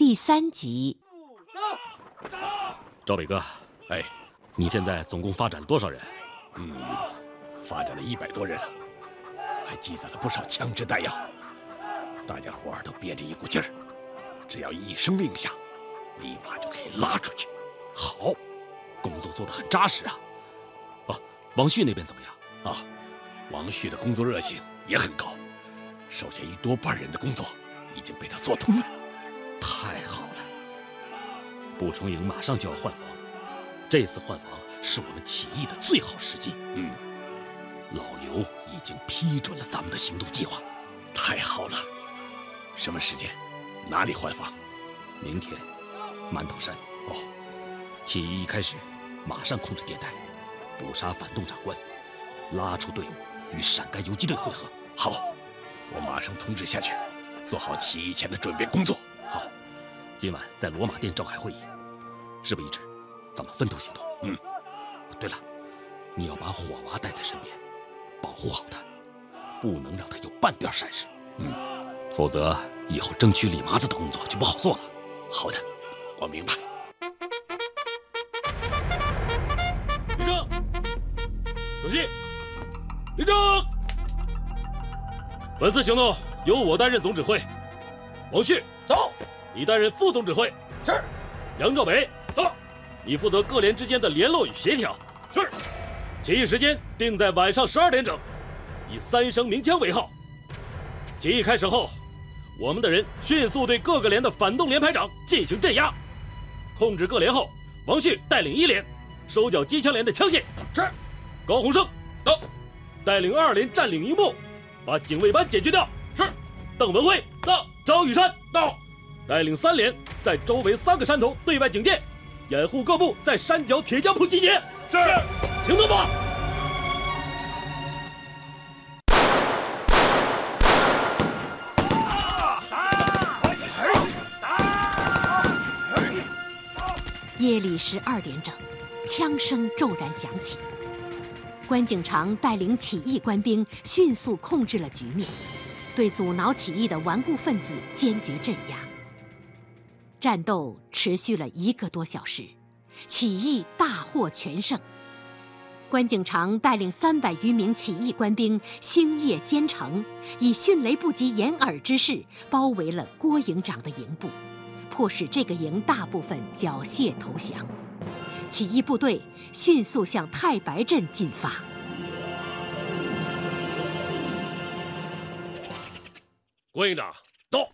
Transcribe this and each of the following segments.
第三集。赵伟哥，哎，你现在总共发展了多少人？嗯，发展了一百多人了，还积攒了不少枪支弹药。大家伙儿都憋着一股劲儿，只要一声令下，立马就可以拉出去。好，工作做得很扎实啊。哦，王旭那边怎么样？啊，王旭的工作热情也很高，手下一多半人的工作已经被他做通了。太好了！补充营马上就要换防，这次换防是我们起义的最好时机。嗯，老刘已经批准了咱们的行动计划。太好了！什么时间？哪里换防？明天，馒头山。哦，起义一开始，马上控制电台，捕杀反动长官，拉出队伍与陕甘游击队会合。好，我马上通知下去，做好起义前的准备工作。好，今晚在罗马店召开会议，事不宜迟，咱们分头行动。嗯。对了，你要把火娃带在身边，保护好他，不能让他有半点闪失。嗯。否则，以后争取李麻子的工作就不好做了。好的，我明白。立正，走起！立正。本次行动由我担任总指挥，王旭走，你担任副总指挥。是。杨兆北到，你负责各连之间的联络与协调。是。起义时间定在晚上十二点整，以三声鸣枪为号。起义开始后。我们的人迅速对各个连的反动连排长进行镇压，控制各连后，王旭带领一连收缴机枪连的枪械。是。高洪生到，带领二连占领营部，把警卫班解决掉。是。邓文辉到，张雨山到，带领三连在周围三个山头对外警戒，掩护各部在山脚铁匠铺集结。是。行动吧。夜里十二点整，枪声骤然响起。关景长带领起义官兵迅速控制了局面，对阻挠起义的顽固分子坚决镇压。战斗持续了一个多小时，起义大获全胜。关景长带领三百余名起义官兵星夜兼程，以迅雷不及掩耳之势包围了郭营长的营部。迫使这个营大部分缴械投降，起义部队迅速向太白镇进发。郭营长到，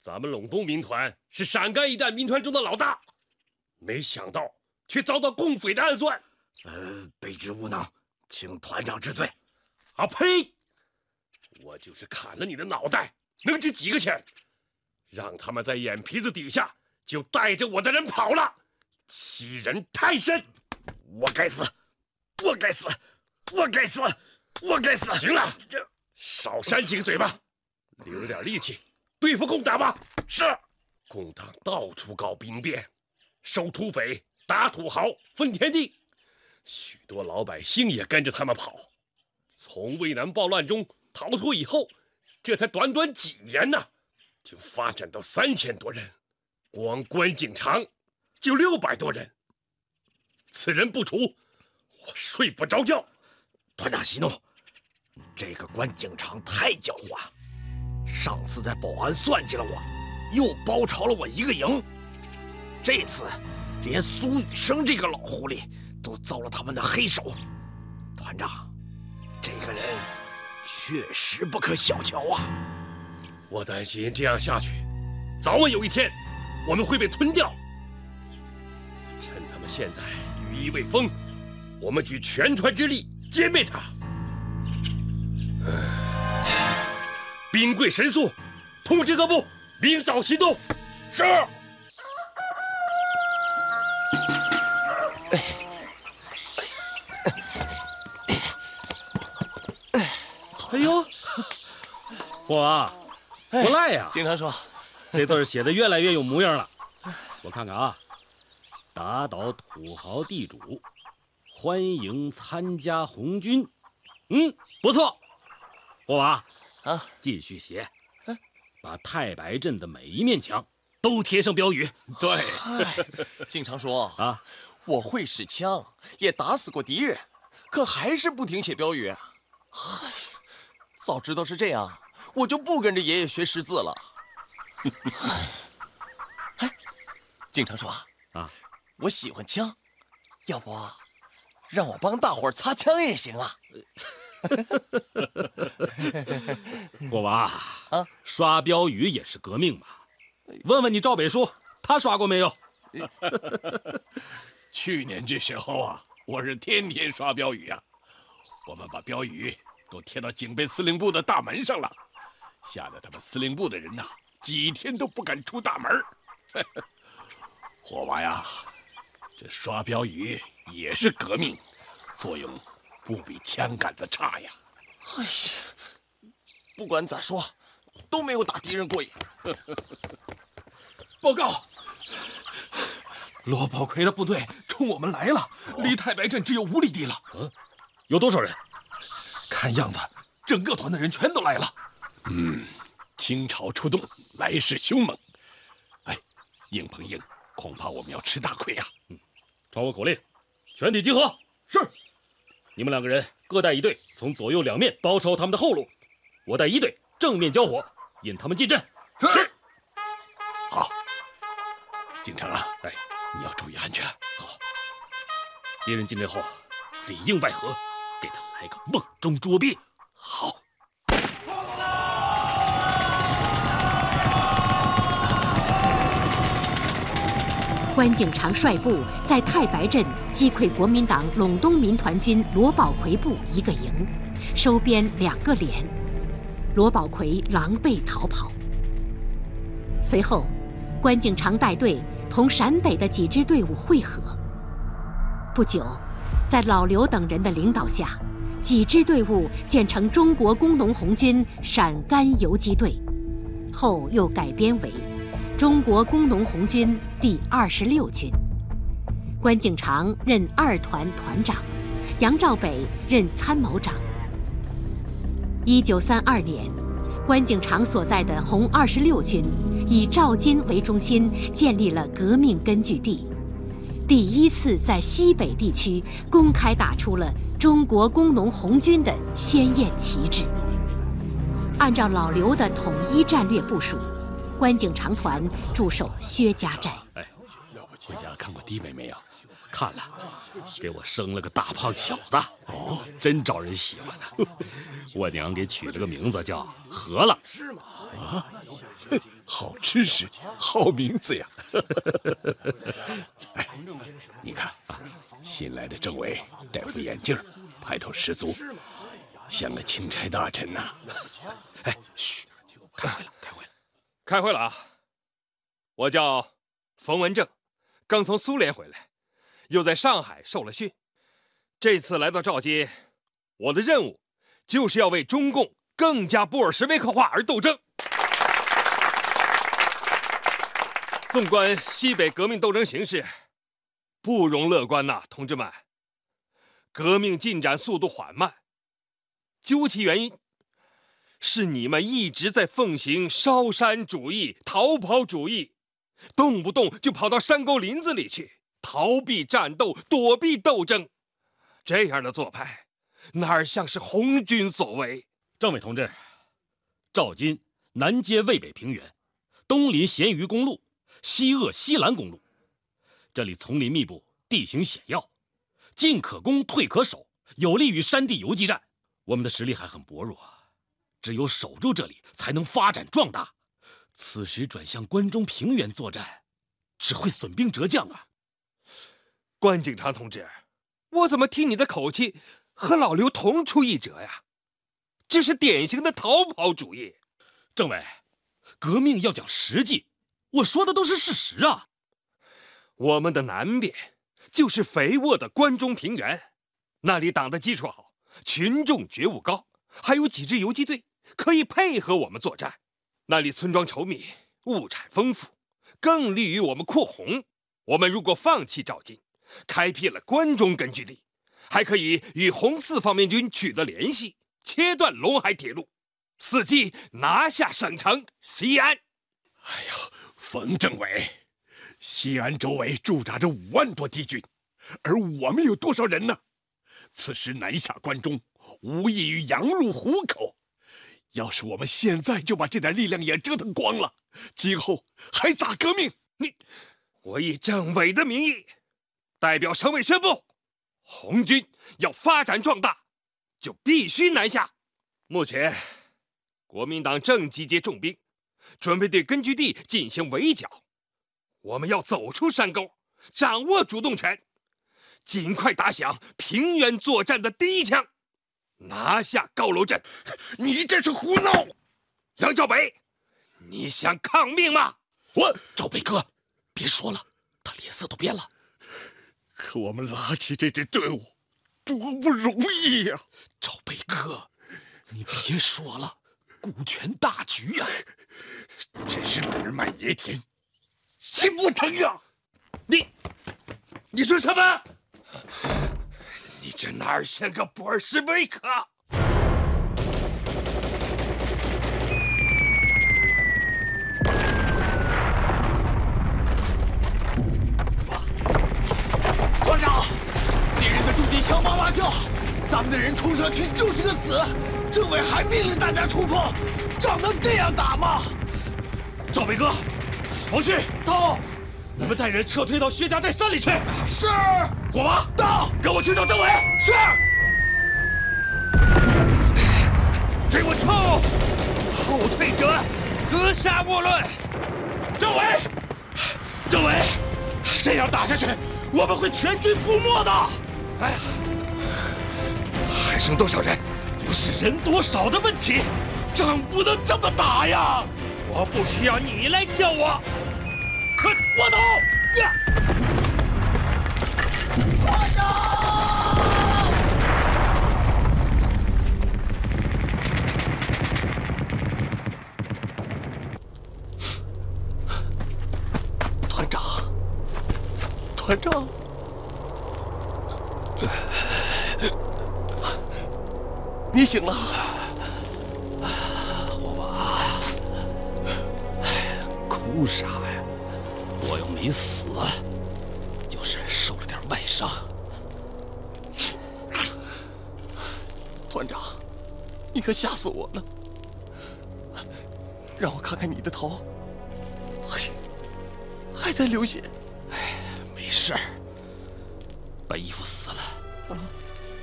咱们陇东民团是陕甘一带民团中的老大，没想到却遭到共匪的暗算。呃，卑职无能，请团长治罪。啊呸！我就是砍了你的脑袋，能值几个钱？让他们在眼皮子底下就带着我的人跑了，欺人太甚！我该死，我该死，我该死，我该死！行了，少扇几个嘴巴，留点力气对付共党吧。是，共党到处搞兵变，收土匪、打土豪、分田地，许多老百姓也跟着他们跑。从渭南暴乱中逃脱以后，这才短短几年呢。就发展到三千多人，光关景长就六百多人。此人不除，我睡不着觉。团长息怒，这个关景长太狡猾，上次在保安算计了我，又包抄了我一个营，这次连苏雨生这个老狐狸都遭了他们的黑手。团长，这个人确实不可小瞧啊。我担心这样下去，早晚有一天我们会被吞掉。趁他们现在羽翼未丰，我们举全团之力歼灭他。兵贵神速，通知各部明早行动。是。哎呦，我。不赖呀，经常说，这字写的越来越有模样了。我看看啊，打倒土豪地主，欢迎参加红军。嗯，不错。霍娃，啊，继续写，把太白镇的每一面墙都贴上标语。对，经常说啊，我会使枪，也打死过敌人，可还是不停写标语。嗨，早知道是这样，我就不跟着爷爷学识字了。哎，经常说啊，我喜欢枪，要不让我帮大伙擦枪也行啊。国娃啊，刷标语也是革命嘛？问问你赵北叔，他刷过没有？去年这时候啊，我是天天刷标语啊。我们把标语都贴到警备司令部的大门上了，吓得他们司令部的人呐，几天都不敢出大门。火娃呀，这刷标语也是革命，作用不比枪杆子差呀。哎呀，不管咋说，都没有打敌人过瘾。报告，罗宝奎的部队冲我们来了，离太白镇只有五里地了。嗯，有多少人？看样子，整个团的人全都来了。嗯，倾巢出动，来势凶猛。哎，硬碰硬，恐怕我们要吃大亏呀。嗯，传我口令，全体集合。是。你们两个人各带一队，从左右两面包抄他们的后路。我带一队正面交火，引他们进阵。是。好。景城啊，哎，你要注意安全。好。敌人进阵后，里应外合，给他来个瓮中捉鳖。好。关景长率部在太白镇击溃国民党陇东民团军罗宝奎部一个营，收编两个连，罗宝奎狼狈逃跑。随后，关景长带队同陕北的几支队伍会合。不久，在老刘等人的领导下，几支队伍建成中国工农红军陕甘游击队，后又改编为。中国工农红军第二十六军，关景长任二团团长，杨兆北任参谋长。一九三二年，关景长所在的红二十六军以赵金为中心，建立了革命根据地，第一次在西北地区公开打出了中国工农红军的鲜艳旗帜。按照老刘的统一战略部署。关景长团驻守薛家寨。哎，回家看过弟妹没有？看了，给我生了个大胖小子。哦，真招人喜欢呢。我娘给取了个名字叫何了。是吗？啊，好知识，好名字呀。哎，你看啊，新来的政委戴副眼镜，派头十足，像个钦差大臣呐。哎，嘘，开会了，开会。了啊！我叫冯文正，刚从苏联回来，又在上海受了训。这次来到赵街，我的任务就是要为中共更加布尔什维克化而斗争。纵观西北革命斗争形势，不容乐观呐，同志们！革命进展速度缓慢，究其原因。是你们一直在奉行烧山主义、逃跑主义，动不动就跑到山沟林子里去逃避战斗、躲避斗争，这样的做派哪像是红军所为？政委同志，赵金南接渭北平原，东临咸鱼公路，西扼西兰公路，这里丛林密布，地形险要，进可攻，退可守，有利于山地游击战。我们的实力还很薄弱。只有守住这里，才能发展壮大。此时转向关中平原作战，只会损兵折将啊！关景长同志，我怎么听你的口气和老刘同出一辙呀？这是典型的逃跑主义。政委，革命要讲实际，我说的都是事实啊。我们的南边就是肥沃的关中平原，那里党的基础好，群众觉悟高，还有几支游击队。可以配合我们作战，那里村庄稠密，物产丰富，更利于我们扩红。我们如果放弃赵金，开辟了关中根据地，还可以与红四方面军取得联系，切断陇海铁路，伺机拿下省城西安。哎呀，冯政委，西安周围驻扎着五万多敌军，而我们有多少人呢？此时南下关中，无异于羊入虎口。要是我们现在就把这点力量也折腾光了，今后还咋革命？你，我以政委的名义，代表省委宣布，红军要发展壮大，就必须南下。目前，国民党正集结重兵，准备对根据地进行围剿。我们要走出山沟，掌握主动权，尽快打响平原作战的第一枪。拿下高楼镇，你这是胡闹！杨兆北，你想抗命吗？我赵北哥，别说了，他脸色都变了。可我们拉起这支队伍，多不容易呀！赵北哥，你别说了，顾全大局呀！真是儿卖野田，心不疼呀！你，你说什么？你这哪儿像个布尔什维克？团长，敌人的重机枪哇哇叫，咱们的人冲上去就是个死。政委还命令大家冲锋，仗能这样打吗？赵北哥，王旭到，你们带人撤退到薛家寨山里去。是。火娃到，跟我去找政委。是。给我冲！后退者格杀勿论。政委，政委，这样打下去，我们会全军覆没的。哎呀，还剩多少人？不是人多少的问题，仗不能这么打呀！我不需要你来教我。快，我走！呀！团长！团长，团长，你醒了。火娃，哭啥？我又没死，就是受了点外伤。团长，你可吓死我了！让我看看你的头，还在流血。哎，没事儿，把衣服撕了。啊，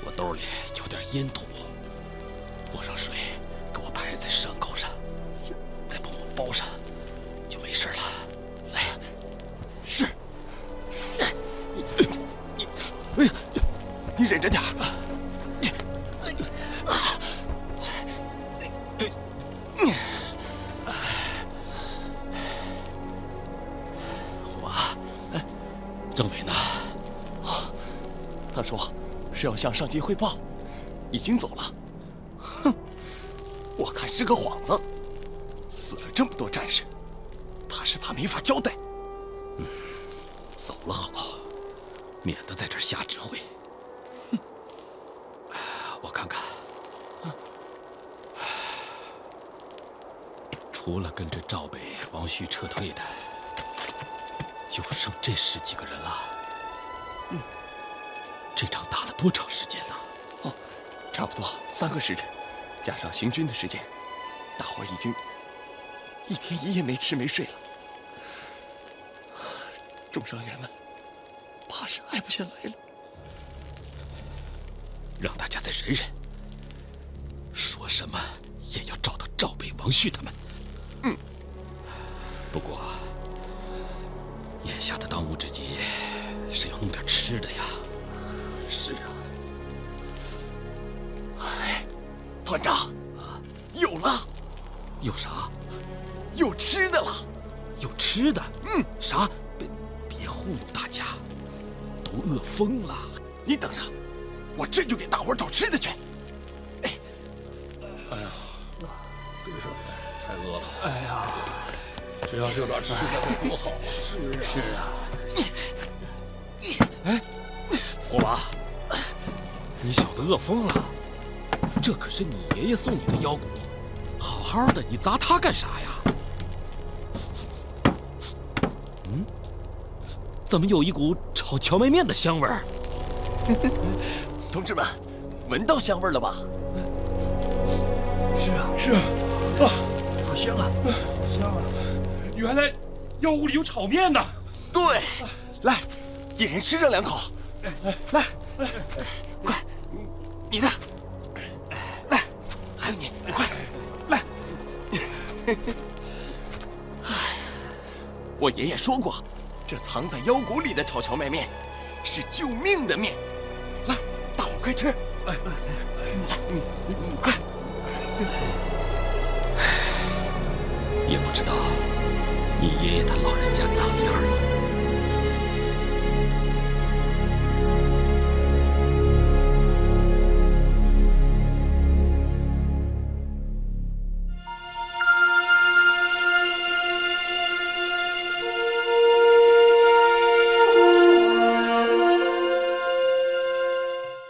我兜里有点烟土，泼上水，给我拍在伤口是。你你，哎呀，你忍着点儿。火娃，政委呢？他说是要向上级汇报，已经走了。哼，我看是个幌子。除了跟着赵北、王旭撤退的，就剩这十几个人了。嗯，这仗打了多长时间呢？哦，差不多三个时辰，加上行军的时间，大伙儿已经一天一夜没吃没睡了。重伤员们怕是挨不下来了。让大家再忍忍，说什么也要找到赵北、王旭他们。嗯。不过，眼下的当务之急是要弄点吃的呀。是啊。哎，团长，啊，有了。有啥？有吃的了。有吃的？嗯。啥？别别糊弄大家，都饿疯了。你等着，我这就给大伙找吃的去。哎，哎呀，太饿了。哎呀，只要有点吃的该多好啊！是是啊。哎，火娃，你小子饿疯了？这可是你爷爷送你的腰鼓，好好的，你砸它干啥呀？嗯怎么有一股炒荞麦面的香味儿？同志们，闻到香味儿了吧？是啊，是啊，啊，好香啊！香啊！原来药屋里有炒面呢。对，来，一人吃上两口。来，快，你的，来，还有你，快，来。我爷爷说过，这藏在腰骨里的炒荞麦面是救命的面。来，大伙快吃！来，快！也不知道你爷爷他老人家咋样了。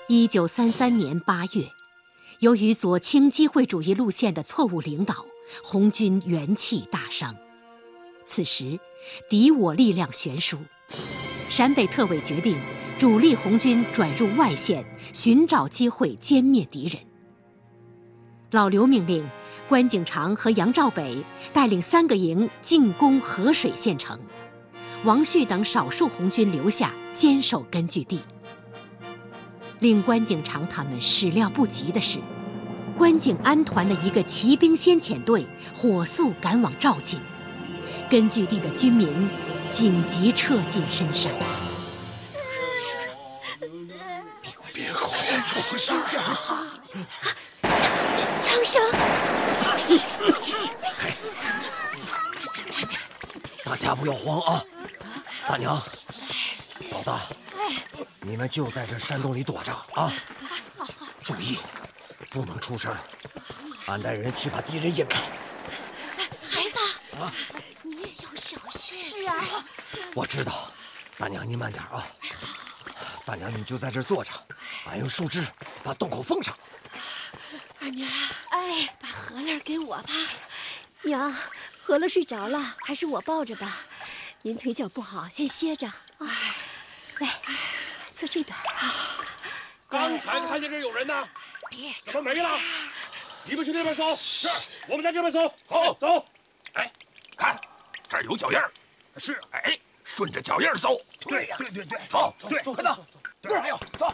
一九三三年八月，由于左倾机会主义路线的错误领导，红军元气大伤。此时，敌我力量悬殊，陕北特委决定主力红军转入外线，寻找机会歼灭敌人。老刘命令关景长和杨兆北带领三个营进攻河水县城，王旭等少数红军留下坚守根据地。令关景长他们始料不及的是，关景安团的一个骑兵先遣队火速赶往肇进，根据地的军民紧急撤进深山。别哭，出事儿了！枪声，大家不要慌啊！大娘，嫂子，你们就在这山洞里躲着啊！注意，不能出声。俺带人去把敌人引开。孩子，啊，要小心。是啊，我知道。大娘，您慢点啊。大娘，你就在这坐着，俺用树枝把洞口封上。二妮儿啊，哎，把何乐给我吧。娘，何乐睡着了，还是我抱着吧。您腿脚不好，先歇着。哎，来，坐这边啊。刚才看见这有人呢，别怎么没了？你们去那边搜。是，我们在这边搜。好，走。哎，儿有脚印儿。是，哎，顺着脚印搜。对呀，对对对，走，对，快走，那儿还有，走。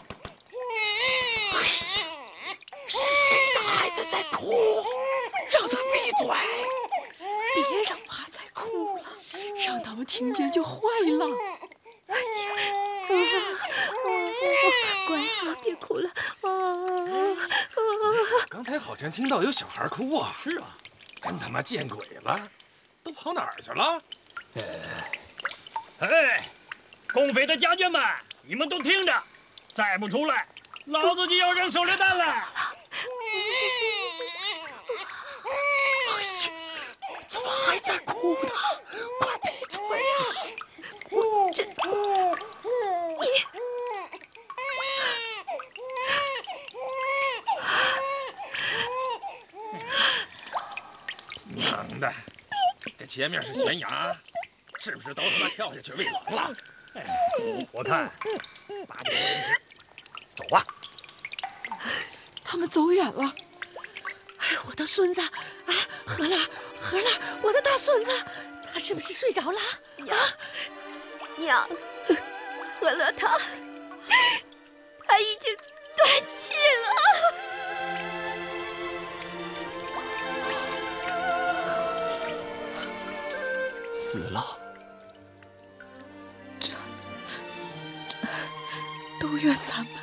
是谁的孩子在哭？让他闭嘴！别让娃再哭了，让他们听见就坏了。哎呀，乖啊，别哭了啊！刚才好像听到有小孩哭啊！是啊，真他妈见鬼了！跑哪儿去了？哎，共匪的家眷们，你们都听着，再不出来，老子就要扔手榴弹了！怎么还在哭呢？快闭嘴呀！这，娘的，这前面是悬崖，是不是都他妈跳下去喂狼了？我看，八九不离十，走吧。他们走远了。哎，我的孙子啊，何乐，何乐，我的大孙子，他是不是睡着了？娘，娘，何乐他，他死了。这这都怨咱们。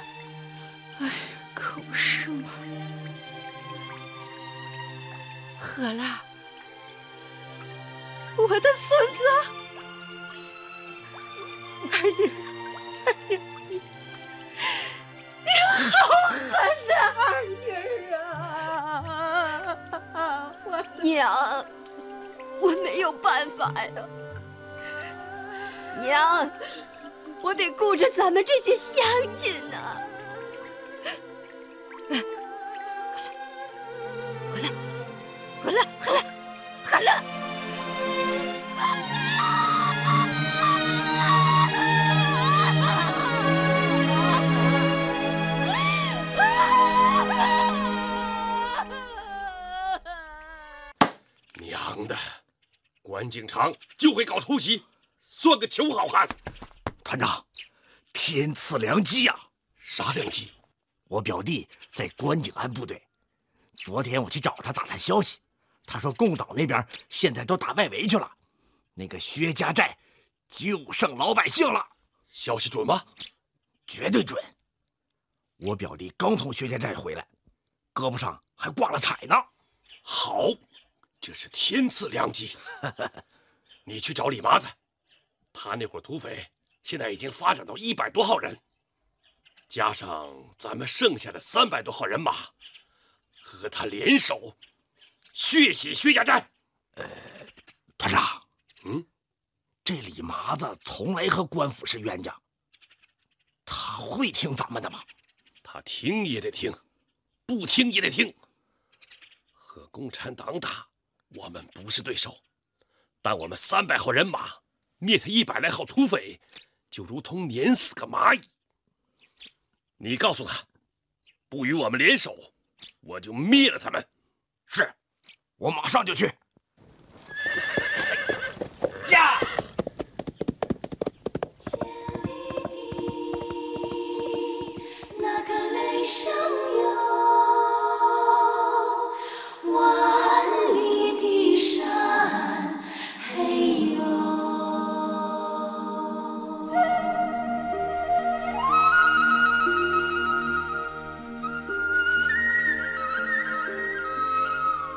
哎，可不是吗。何拉，我的孙子，二妮有办法呀，娘，我得顾着咱们这些乡亲呐。关景长就会搞突袭，算个穷好汉。团长，天赐良机呀！啥良机？我表弟在关景安部队，昨天我去找他打探消息，他说共党那边现在都打外围去了，那个薛家寨就剩老百姓了。消息准吗？绝对准。我表弟刚从薛家寨回来，胳膊上还挂了彩呢。好，这是天赐良机。你去找李麻子，他那伙土匪现在已经发展到一百多号人。加上咱们剩下的三百多号人马，和他联手，血洗薛家寨。呃，团长，嗯，这李麻子从来和官府是冤家，他会听咱们的吗？他听也得听，不听也得听。和共产党打，我们不是对手，但我们三百号人马灭他一百来号土匪，就如同碾死个蚂蚁。你告诉他，不与我们联手，我就灭了他们。是，我马上就去。